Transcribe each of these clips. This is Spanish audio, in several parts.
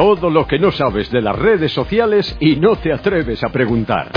Todo lo que no sabes de las redes sociales y no te atreves a preguntar.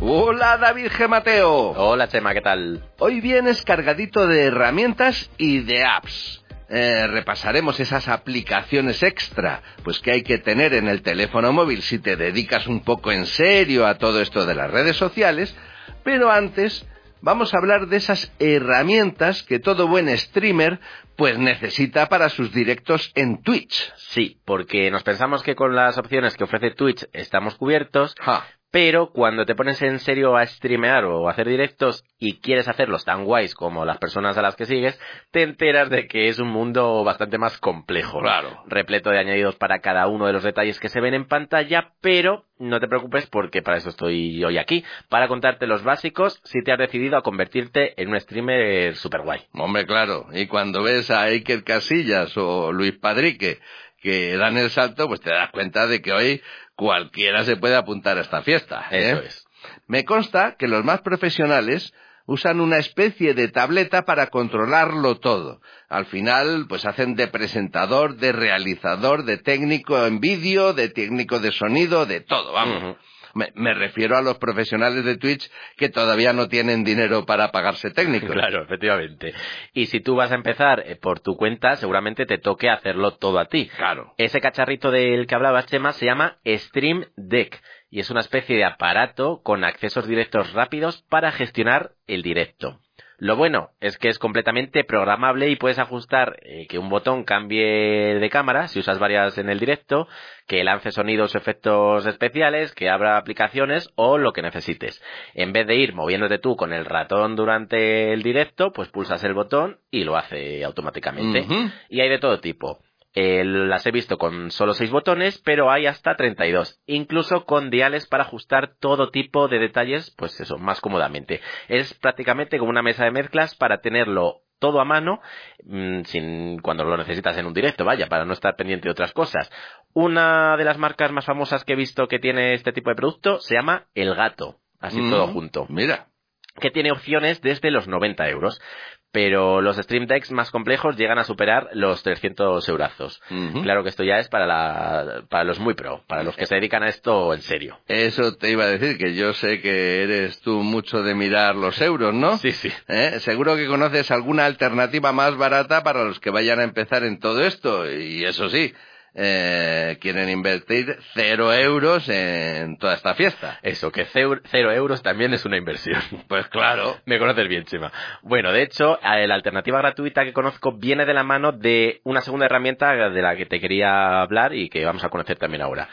Hola David G. Mateo. Hola Chema, ¿qué tal? Hoy vienes cargadito de herramientas y de apps. Eh, repasaremos esas aplicaciones extra, pues que hay que tener en el teléfono móvil si te dedicas un poco en serio a todo esto de las redes sociales, pero antes vamos a hablar de esas herramientas que todo buen streamer pues necesita para sus directos en Twitch. Sí, porque nos pensamos que con las opciones que ofrece Twitch estamos cubiertos, pero cuando te pones en serio a streamear o a hacer directos y quieres hacerlos tan guays como las personas a las que sigues, te enteras de que es un mundo bastante más complejo. Claro. Repleto de añadidos para cada uno de los detalles que se ven en pantalla, pero no te preocupes porque para eso estoy hoy aquí, para contarte los básicos si te has decidido a convertirte en un streamer super guay. Hombre, claro. Y cuando ves a Iker Casillas o Luis Padrique que dan el salto, pues te das cuenta de que hoy cualquiera se puede apuntar a esta fiesta. ¿eh? Eso es. Me consta que los más profesionales usan una especie de tableta para controlarlo todo. Al final, pues hacen de presentador, de realizador, de técnico en vídeo, de técnico de sonido, de todo, vamos. Me, me refiero a los profesionales de Twitch que todavía no tienen dinero para pagarse técnicos. Claro, efectivamente. Y si tú vas a empezar eh, por tu cuenta, seguramente te toque hacerlo todo a ti. Claro. Ese cacharrito del que hablabas, Chema, se llama Stream Deck y es una especie de aparato con accesos directos rápidos para gestionar el directo. Lo bueno es que es completamente programable y puedes ajustar eh, que un botón cambie de cámara si usas varias en el directo, que lance sonidos o efectos especiales, que abra aplicaciones o lo que necesites. En vez de ir moviéndote tú con el ratón durante el directo, pues pulsas el botón y lo hace automáticamente. Y hay de todo tipo. Eh, las he visto con solo 6 botones, pero hay hasta 32, incluso con diales para ajustar todo tipo de detalles, pues eso, más cómodamente. Es prácticamente como una mesa de mezclas para tenerlo todo a mano, mm, sin, cuando lo necesitas en un directo, vaya, para no estar pendiente de otras cosas. Una de las marcas más famosas que he visto que tiene este tipo de producto se llama El Gato, así Mm, todo junto Mira. Que tiene opciones desde los 90 euros. Pero los Stream Decks más complejos llegan a superar los 300 eurazos. Ujú. Claro que esto ya es para, la, para los muy pro, para los que se dedican a esto en serio. Eso te iba a decir, que yo sé que eres tú mucho de mirar los euros, ¿no? Sí, sí. ¿Eh? Seguro que conoces alguna alternativa más barata para los que vayan a empezar en todo esto. Y eso sí, eh, quieren invertir cero euros en toda esta fiesta. Eso, que cero euros también es una inversión. Pues claro. Me conoces bien, Chema. Bueno, de hecho, la alternativa gratuita que conozco viene de la mano de una segunda herramienta de la que te quería hablar y que vamos a conocer también ahora.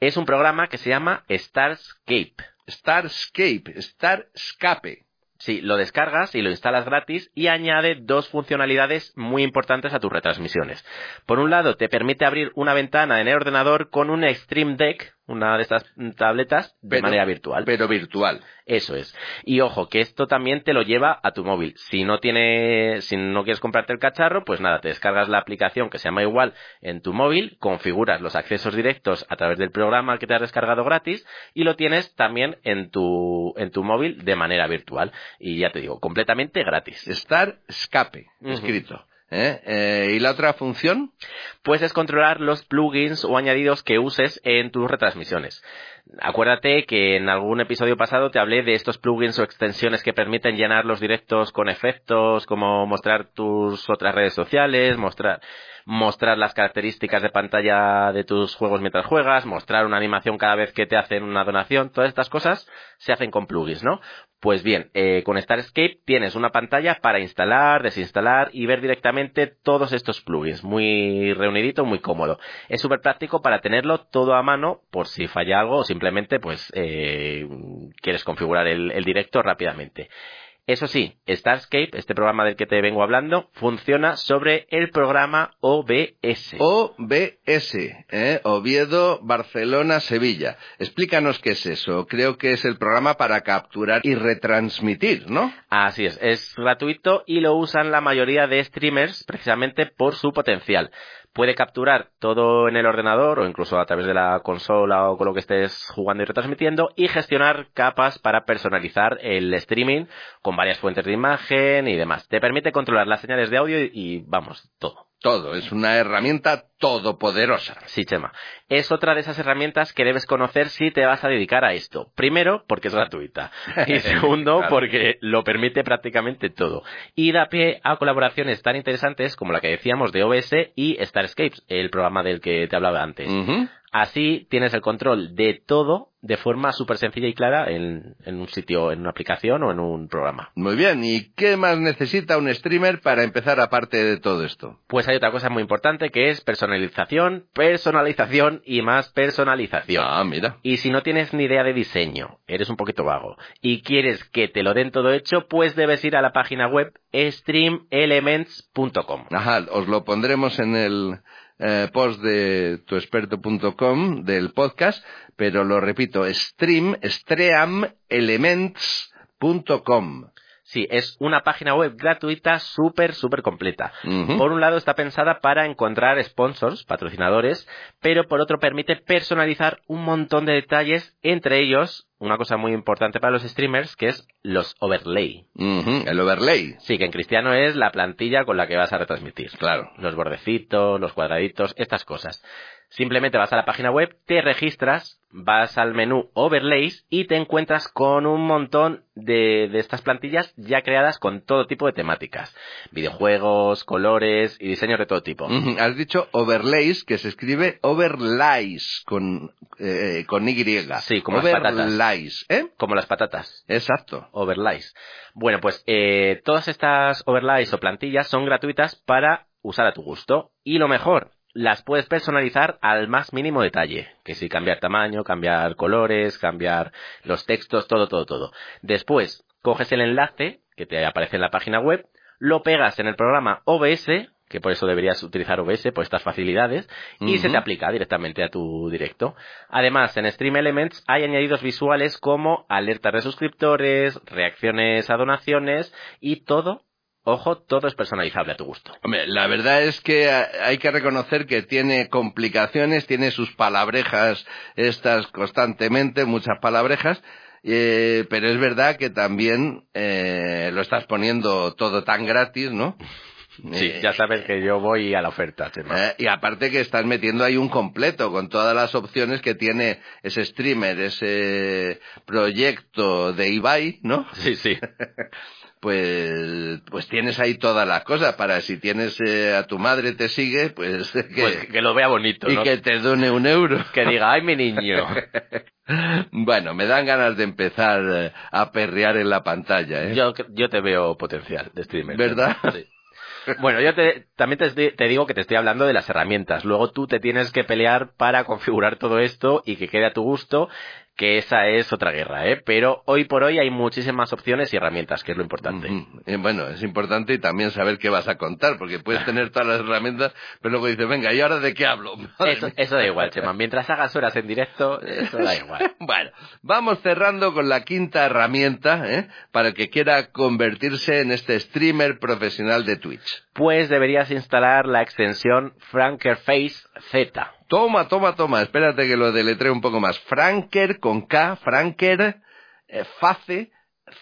Es un programa que se llama Starscape. Starscape, Starscape. Sí, lo descargas y lo instalas gratis y añade dos funcionalidades muy importantes a tus retransmisiones. Por un lado, te permite abrir una ventana en el ordenador con un Stream Deck, una de estas tabletas, de Pero- manera virtual. Pero virtual. Eso es. Y ojo, que esto también te lo lleva a tu móvil. Si no tiene, si no quieres comprarte el cacharro, pues nada, te descargas la aplicación que se llama igual en tu móvil, configuras los accesos directos a través del programa que te has descargado gratis y lo tienes también en tu, en tu móvil de manera virtual. Y ya te digo, completamente gratis. Starscape, Ujú. escrito. ¿Eh? Eh, ¿Y la otra función? Puedes controlar los plugins o añadidos que uses en tus retransmisiones. Acuérdate que en algún episodio pasado te hablé de estos plugins o extensiones que permiten llenar los directos con efectos, como mostrar tus otras redes sociales, mostrar mostrar las características de pantalla de tus juegos mientras juegas, mostrar una animación cada vez que te hacen una donación, todas estas cosas se hacen con plugins, ¿no? Pues bien, eh, con Starscape tienes una pantalla para instalar, desinstalar y ver directamente todos estos plugins. Muy reunidito, muy cómodo. Es súper práctico para tenerlo todo a mano por si falla algo o simplemente pues eh, quieres configurar el directo rápidamente. Eso sí, Starscape, este programa del que te vengo hablando, funciona sobre el programa OBS. OBS, ¿eh? Oviedo, Barcelona, Sevilla. Explícanos qué es eso. Creo que es el programa para capturar y retransmitir, ¿no? Así es, es gratuito y lo usan la mayoría de streamers precisamente por su potencial puede capturar todo en el ordenador o incluso a través de la consola o con lo que estés jugando y retransmitiendo y gestionar capas para personalizar el streaming con varias fuentes de imagen y demás. Te permite controlar las señales de audio y, vamos, todo. Todo, es una herramienta todopoderosa. Sí, Chema. Es otra de esas herramientas que debes conocer si te vas a dedicar a esto. Primero, porque es gratuita. Y segundo, porque lo permite prácticamente todo. Y da pie a colaboraciones tan interesantes como la que decíamos de OBS y Starscapes, el programa del que te hablaba antes. Así tienes el control de todo de forma súper sencilla y clara en, un sitio, en una aplicación o en un programa. Muy bien, ¿y qué más necesita un streamer para empezar aparte de todo esto? Pues hay otra cosa muy importante que es personalización, personalización y más personalización. Ah, mira. Y si no tienes ni idea de diseño, eres un poquito vago y quieres que te lo den todo hecho, pues debes ir a la página web streamelements.com. Ajá, os lo pondremos en el eh, post de tuexperto.com del podcast, pero lo repito, stream, streamelements.com. Sí, es una página web gratuita súper, súper completa. Por un lado está pensada para encontrar sponsors, patrocinadores, pero por otro permite personalizar un montón de detalles, entre ellos una cosa muy importante para los streamers, que es los overlay. El overlay. Sí, que en cristiano es la plantilla con la que vas a retransmitir. Claro. Los bordecitos, los cuadraditos, estas cosas. Simplemente vas a la página web, te registras, vas al menú Overlays y te encuentras con un montón de, de, estas plantillas ya creadas con todo tipo de temáticas. Videojuegos, colores y diseños de todo tipo. Has dicho Overlays, que se escribe Overlays con, eh, con Y. Sí, como overlays, las patatas. ¿eh? Como las patatas. Exacto. Overlays. Bueno, pues eh, todas estas overlays o plantillas son gratuitas para usar a tu gusto. Y lo mejor, las puedes personalizar al más mínimo detalle, que si cambiar tamaño, cambiar colores, cambiar los textos, todo, todo, todo. Después, coges el enlace que te aparece en la página web, lo pegas en el programa OBS, que por eso deberías utilizar OBS por estas facilidades, y se te aplica directamente a tu directo. Además, en Stream Elements hay añadidos visuales como alertas de suscriptores, reacciones a donaciones y todo Ojo, todo es personalizable a tu gusto. Hombre, la verdad es que hay que reconocer que tiene complicaciones, tiene sus palabrejas estas constantemente, muchas palabrejas, eh, pero es verdad que también eh, lo estás poniendo todo tan gratis, ¿no? Sí, ya sabes que yo voy a la oferta. Eh, y aparte que estás metiendo ahí un completo con todas las opciones que tiene ese streamer, ese proyecto de Ibai, ¿no? Sí, sí. pues pues tienes ahí todas las cosas para si tienes eh, a tu madre te sigue pues que, pues que lo vea bonito y ¿no? que te done un euro que diga ay mi niño bueno me dan ganas de empezar eh, a perrear en la pantalla ¿eh? yo yo te veo potencial de streamer verdad sí. Bueno, yo te, también te, te, digo que te estoy hablando de las herramientas. Luego tú te tienes que pelear para configurar todo esto y que quede a tu gusto que esa es otra guerra, ¿eh? Pero hoy por hoy hay muchísimas opciones y herramientas, que es lo importante. Mm -hmm. bueno, es importante y también saber qué vas a contar, porque puedes tener todas las herramientas, pero luego dices, venga, ¿y ahora de qué hablo? Eso, eso, da igual, Chema. Mientras hagas horas en directo, eso da igual. bueno, vamos cerrando con la quinta herramienta, ¿eh? Para el que quiera convertirse en este streamer profesional de Twitch. Pues deberías instalar la extensión Frankerface Z. Toma, toma, toma. Espérate que lo deletreo un poco más. Franker con K, Franker, eh, Face,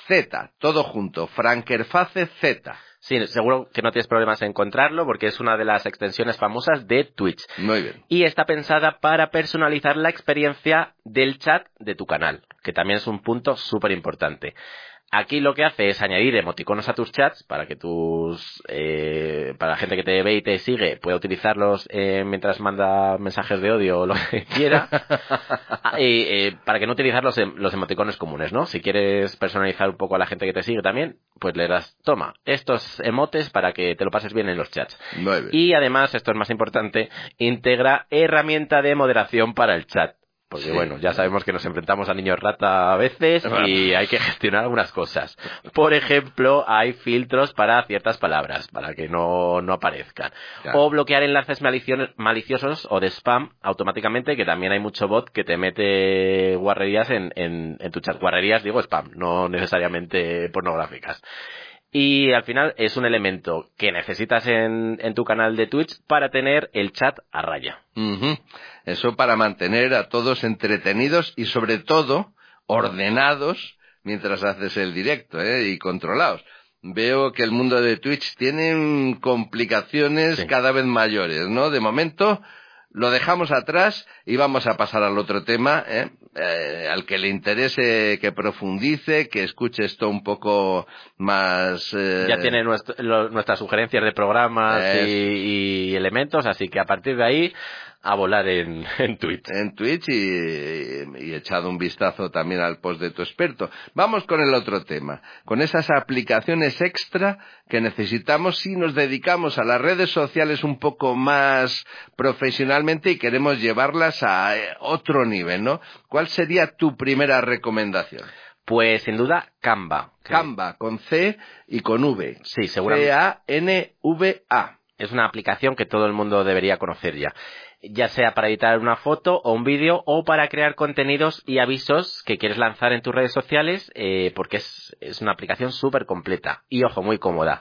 Z, todo junto, Frankerface Z. Sí, seguro que no tienes problemas en encontrarlo porque es una de las extensiones famosas de Twitch. Muy bien. Y está pensada para personalizar la experiencia del chat de tu canal, que también es un punto súper importante. Aquí lo que hace es añadir emoticonos a tus chats para que tus eh, para la gente que te ve y te sigue pueda utilizarlos eh, mientras manda mensajes de odio o lo que quiera y, eh, para que no utilizar los, em- los emoticones comunes, ¿no? Si quieres personalizar un poco a la gente que te sigue también, pues le das toma estos emotes para que te lo pases bien en los chats. Y además, esto es más importante, integra herramienta de moderación para el chat. Porque Sí. bueno, ya sabemos que nos enfrentamos a niños rata a veces y hay que gestionar algunas cosas. Por ejemplo, hay filtros para ciertas palabras, para que no, no aparezcan. O bloquear enlaces malicio- maliciosos o de spam automáticamente, que también hay mucho bot que te mete guarrerías en, en, en tu chat. Guarrerías digo spam, no necesariamente pornográficas. Y al final es un elemento que necesitas en, en tu canal de Twitch para tener el chat a raya. Eso para mantener a todos entretenidos y sobre todo ordenados mientras haces el directo ¿eh? y controlados. Veo que el mundo de Twitch tiene complicaciones Sí. cada vez mayores, ¿no? De momento lo dejamos atrás y vamos a pasar al otro tema, ¿eh? Eh, al que le interese que profundice, que escuche esto un poco más... eh, Ya tiene nuestro- lo- nuestras sugerencias de programas y elementos, así que a partir de ahí a volar en, en Twitch. en Twitch y, y echado un vistazo también al post de tu experto. Vamos con el otro tema, con esas aplicaciones extra que necesitamos si nos dedicamos a las redes sociales un poco más profesionalmente y queremos llevarlas a eh, otro nivel, ¿no? ¿Cuál sería tu primera recomendación? Pues sin duda Canva. Canva, con C y con V. Sí, seguramente. C-A-N-V-A. Es una aplicación que todo el mundo debería conocer ya. Ya sea para editar una foto o un vídeo o para crear contenidos y avisos que quieres lanzar en tus redes sociales, eh, porque es, es una aplicación súper completa y, ojo, muy cómoda.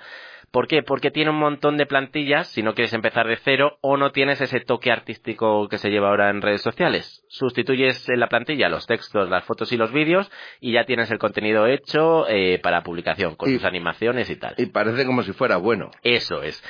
¿Por qué? Porque tiene un montón de plantillas si no quieres empezar de cero o no tienes ese toque artístico que se lleva ahora en redes sociales. Sustituyes en la plantilla los textos, las fotos y los vídeos y ya tienes el contenido hecho eh, para publicación con Y- sus animaciones y tal. Y parece como si fuera bueno. Eso es.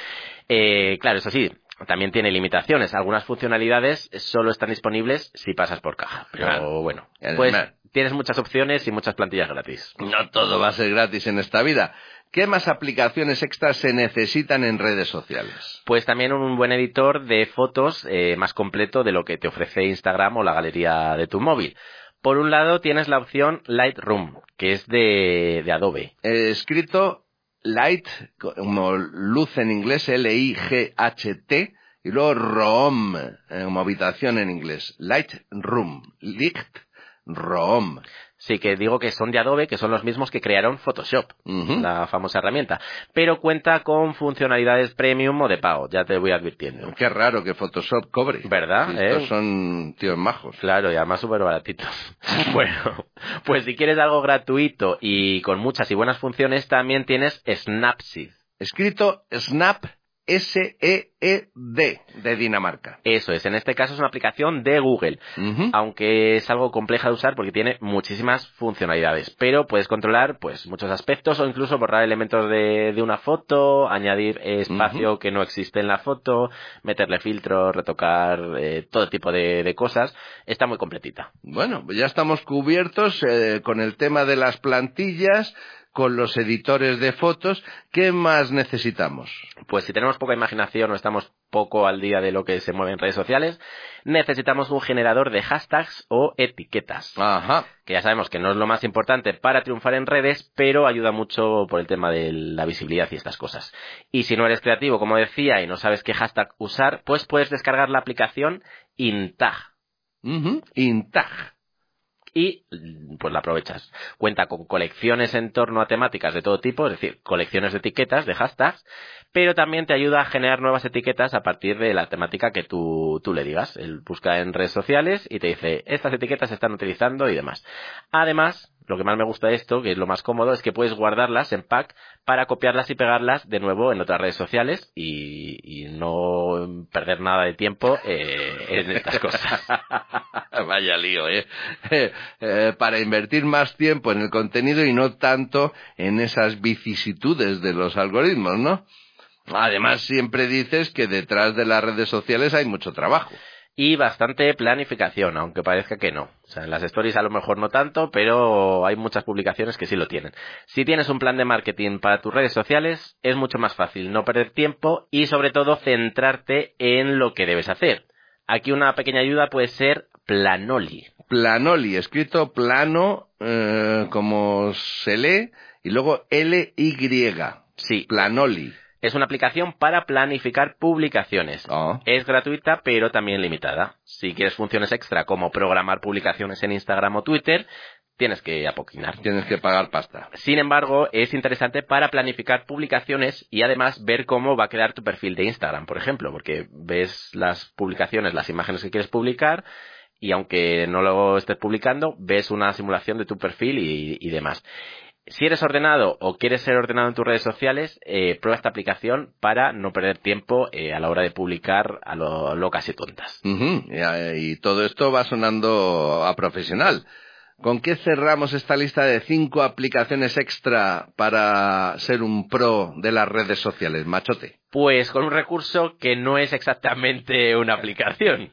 Eh, claro, eso sí, también tiene limitaciones. Algunas funcionalidades solo están disponibles si pasas por caja. Pero Claro. bueno, pues tienes muchas opciones y muchas plantillas gratis. No todo va a ser gratis en esta vida. ¿Qué más aplicaciones extras se necesitan en redes sociales? Pues también un buen editor de fotos eh, más completo de lo que te ofrece Instagram o la galería de tu móvil. Por un lado tienes la opción Lightroom, que es de, de Adobe. Escrito Light, como luz en inglés, L-I-G-H-T, y luego Room, eh, como habitación en inglés. Lightroom, Licht, Room. Sí, que digo que son de Adobe, que son los mismos que crearon Photoshop, la famosa herramienta. Pero cuenta con funcionalidades premium o de pago, ya te voy advirtiendo. Qué raro que Photoshop cobre. ¿Verdad, eh? Estos son tíos majos. Claro, y además súper baratitos. bueno, pues si quieres algo gratuito y con muchas y buenas funciones, también tienes Snapseed. Escrito Snap, S-E-E-D, de Dinamarca. Eso es, en este caso es una aplicación de Google, aunque es algo compleja de usar porque tiene muchísimas funcionalidades, pero puedes controlar pues muchos aspectos o incluso borrar elementos de, de una foto, añadir espacio que no existe en la foto, meterle filtros, retocar eh, todo tipo de, de cosas. Está muy completita. Bueno, pues ya estamos cubiertos eh, con el tema de las plantillas, con los editores de fotos. ¿Qué más necesitamos? Pues si tenemos poca imaginación o estamos poco al día de lo que se mueve en redes sociales, necesitamos un generador de hashtags o etiquetas. Ajá. Que ya sabemos que no es lo más importante para triunfar en redes, pero ayuda mucho por el tema de la visibilidad y estas cosas. Y si no eres creativo, como decía, y no sabes qué hashtag usar, pues puedes descargar la aplicación Intag. Ujú. Intag. Y pues la aprovechas. Cuenta con colecciones en torno a temáticas de todo tipo, es decir, colecciones de etiquetas, de hashtags, pero también te ayuda a generar nuevas etiquetas a partir de la temática que tú, tú le digas. Él busca en redes sociales y te dice, estas etiquetas se están utilizando y demás. Además, lo que más me gusta de esto, que es lo más cómodo, es que puedes guardarlas en pack para copiarlas y pegarlas de nuevo en otras redes sociales y, no perder nada de tiempo eh, en estas cosas. Vaya lío, ¿eh? ¿eh? Para invertir más tiempo en el contenido y no tanto en esas vicisitudes de los algoritmos, ¿no? Además, siempre dices que detrás de las redes sociales hay mucho trabajo y bastante planificación, aunque parezca que no. O sea, en las stories a lo mejor no tanto, pero hay muchas publicaciones que sí lo tienen. Si tienes un plan de marketing para tus redes sociales, es mucho más fácil no perder tiempo y sobre todo centrarte en lo que debes hacer. Aquí una pequeña ayuda puede ser Planoli. Planoli, escrito plano eh, como se lee y luego L-Y. Sí. Planoli. Es una aplicación para planificar publicaciones. Ah. Es gratuita, pero también limitada. Si quieres funciones extra como programar publicaciones en Instagram o Twitter, tienes que apoquinar. Tienes que pagar pasta. Sin embargo, es interesante para planificar publicaciones y además ver cómo va a quedar tu perfil de Instagram, por ejemplo, porque ves las publicaciones, las imágenes que quieres publicar y aunque no lo estés publicando, ves una simulación de tu perfil y, y demás si eres ordenado o quieres ser ordenado en tus redes sociales, eh, prueba esta aplicación para no perder tiempo eh, a la hora de publicar a lo locas y tontas. y, todo esto va sonando a profesional. ¿Con qué cerramos esta lista de cinco aplicaciones extra para ser un pro de las redes sociales, machote? Pues con un recurso que no es exactamente una aplicación.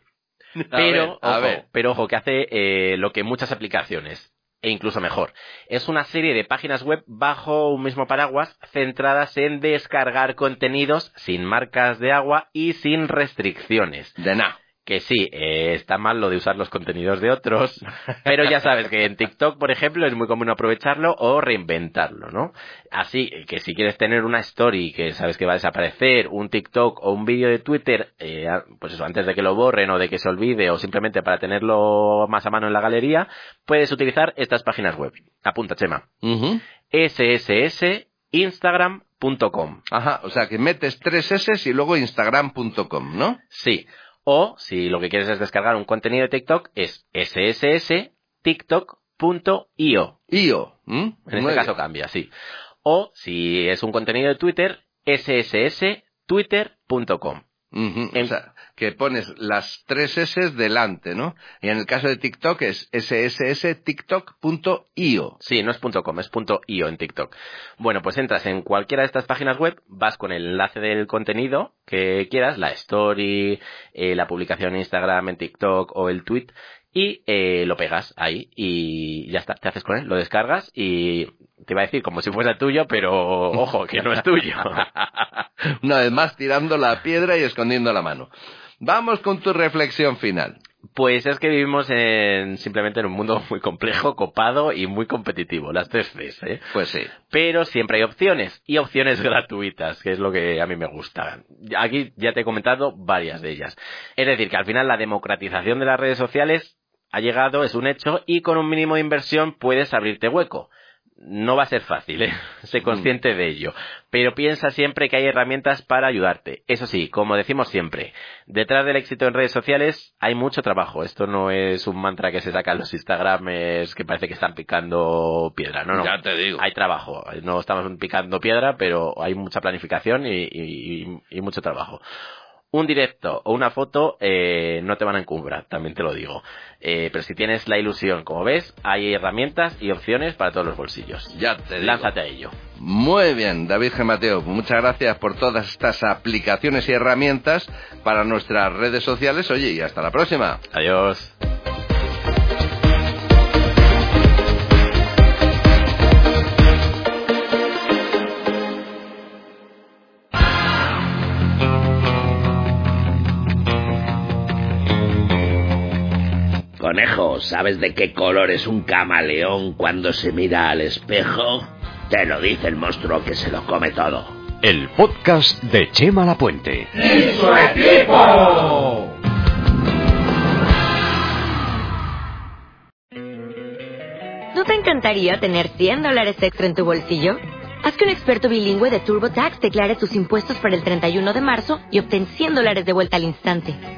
pero, ojo, pero ojo, que hace eh, lo que muchas aplicaciones e incluso mejor. Es una serie de páginas web bajo un mismo paraguas centradas en descargar contenidos sin marcas de agua y sin restricciones. De nada que sí, eh, está mal lo de usar los contenidos de otros, pero ya sabes que en TikTok, por ejemplo, es muy común aprovecharlo o reinventarlo, ¿no? Así que si quieres tener una story que sabes que va a desaparecer, un TikTok o un vídeo de Twitter, eh, pues eso, antes de que lo borren o de que se olvide o simplemente para tenerlo más a mano en la galería, puedes utilizar estas páginas web. Apunta, Chema. sssinsstagram.com. Ajá, o sea que metes tres S y luego instagram.com, ¿no? Sí. O, si lo que quieres es descargar un contenido de TikTok, es sstiktok.io. IO. En este caso cambia, sí. O, si es un contenido de Twitter, O sea, que pones las tres S delante, ¿no? Y en el caso de TikTok es ssstiktok.io. Sí, no es .com, es .io en TikTok. Bueno, pues entras en cualquiera de estas páginas web, vas con el enlace del contenido que quieras, la story, eh, la publicación en Instagram, en TikTok o el tweet, y eh, lo pegas ahí y ya está, te haces con él, lo descargas y te iba a decir como si fuese tuyo, pero ojo, que no es tuyo. Una vez más tirando la piedra y escondiendo la mano. Vamos con tu reflexión final. Pues es que vivimos en, simplemente en un mundo muy complejo, copado y muy competitivo, las tres Cs, ¿eh? Pues sí. Pero siempre hay opciones, y opciones gratuitas, que es lo que a mí me gusta. Aquí ya te he comentado varias de ellas. Es decir, que al final la democratización de las redes sociales ha llegado, es un hecho, y con un mínimo de inversión puedes abrirte hueco. No va a ser fácil, ¿eh? sé consciente de ello, pero piensa siempre que hay herramientas para ayudarte. Eso sí, como decimos siempre, detrás del éxito en redes sociales hay mucho trabajo. Esto no es un mantra que se saca en los Instagrames que parece que están picando piedra, no, no. Ya te digo. Hay trabajo, no estamos picando piedra, pero hay mucha planificación y mucho trabajo un directo o una foto eh, no te van a encumbrar, también te lo digo. Eh, pero si tienes la ilusión, como ves, hay herramientas y opciones para todos los bolsillos. Ya te digo. Lánzate a ello. Muy bien, David G. Mateo, muchas gracias por todas estas aplicaciones y herramientas para nuestras redes sociales. Oye, y hasta la próxima. Adiós. Conejo, ¿sabes de qué color es un camaleón cuando se mira al espejo? Te lo dice el monstruo que se lo come todo. El podcast de Chema Lapuente. ¡Y su equipo! ¿No te encantaría tener 100 dólares extra en tu bolsillo? Haz que un experto bilingüe de TurboTax declare tus impuestos para el 31 de marzo y obtén 100 dólares de vuelta al instante.